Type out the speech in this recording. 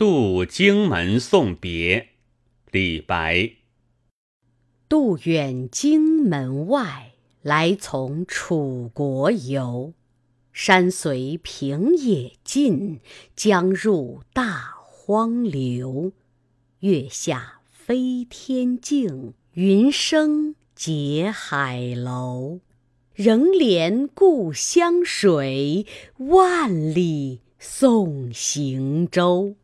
渡荆门送别李白。渡远荆门外来从楚国游山随平野尽江入大荒流月下飞天镜云生结海楼仍怜故乡水万里送行舟